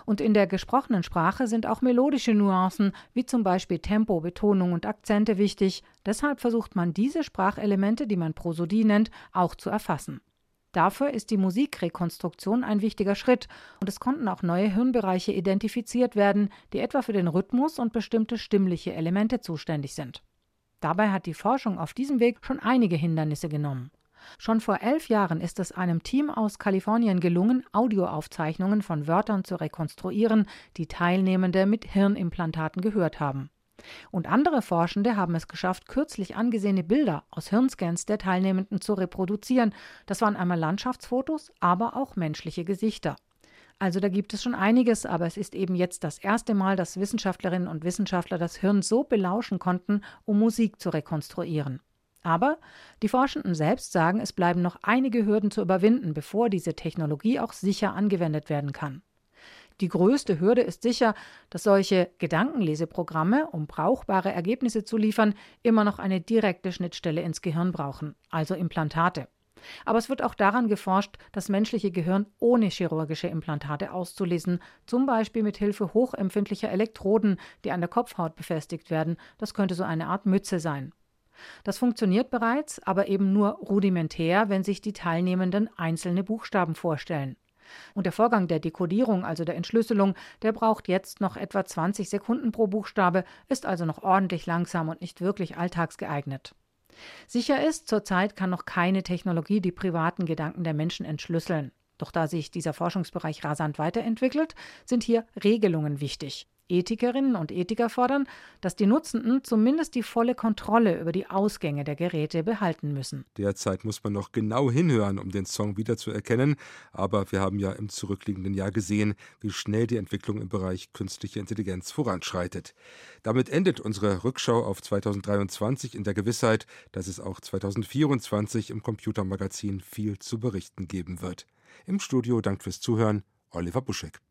Und in der gesprochenen Sprache sind auch melodische Nuancen, wie zum Beispiel Tempo, Betonung und Akzente wichtig. Deshalb versucht man diese Sprachelemente, die man Prosodie nennt, auch zu erfassen. Dafür ist die Musikrekonstruktion ein wichtiger Schritt und es konnten auch neue Hirnbereiche identifiziert werden, die etwa für den Rhythmus und bestimmte stimmliche Elemente zuständig sind. Dabei hat die Forschung auf diesem Weg schon einige Hindernisse genommen. Schon vor elf Jahren ist es einem Team aus Kalifornien gelungen, Audioaufzeichnungen von Wörtern zu rekonstruieren, die Teilnehmende mit Hirnimplantaten gehört haben. Und andere Forschende haben es geschafft, kürzlich angesehene Bilder aus Hirnscans der Teilnehmenden zu reproduzieren. Das waren einmal Landschaftsfotos, aber auch menschliche Gesichter. Also da gibt es schon einiges, aber es ist eben jetzt das erste Mal, dass Wissenschaftlerinnen und Wissenschaftler das Hirn so belauschen konnten, um Musik zu rekonstruieren. Aber die Forschenden selbst sagen, es bleiben noch einige Hürden zu überwinden, bevor diese Technologie auch sicher angewendet werden kann. Die größte Hürde ist sicher, dass solche Gedankenleseprogramme, um brauchbare Ergebnisse zu liefern, immer noch eine direkte Schnittstelle ins Gehirn brauchen, also Implantate. Aber es wird auch daran geforscht, das menschliche Gehirn ohne chirurgische Implantate auszulesen, zum Beispiel mit Hilfe hochempfindlicher Elektroden, die an der Kopfhaut befestigt werden. Das könnte so eine Art Mütze sein. Das funktioniert bereits, aber eben nur rudimentär, wenn sich die Teilnehmenden einzelne Buchstaben vorstellen. Und der Vorgang der Dekodierung, also der Entschlüsselung, der braucht jetzt noch etwa 20 Sekunden pro Buchstabe, ist also noch ordentlich langsam und nicht wirklich alltagsgeeignet. Sicher ist, zurzeit kann noch keine Technologie die privaten Gedanken der Menschen entschlüsseln. Doch da sich dieser Forschungsbereich rasant weiterentwickelt, sind hier Regelungen wichtig. Ethikerinnen und Ethiker fordern, dass die Nutzenden zumindest die volle Kontrolle über die Ausgänge der Geräte behalten müssen. Derzeit muss man noch genau hinhören, um den Song wiederzuerkennen, aber wir haben ja im zurückliegenden Jahr gesehen, wie schnell die Entwicklung im Bereich künstliche Intelligenz voranschreitet. Damit endet unsere Rückschau auf 2023 in der Gewissheit, dass es auch 2024 im Computermagazin viel zu berichten geben wird. Im Studio dankt fürs Zuhören Oliver Buschek.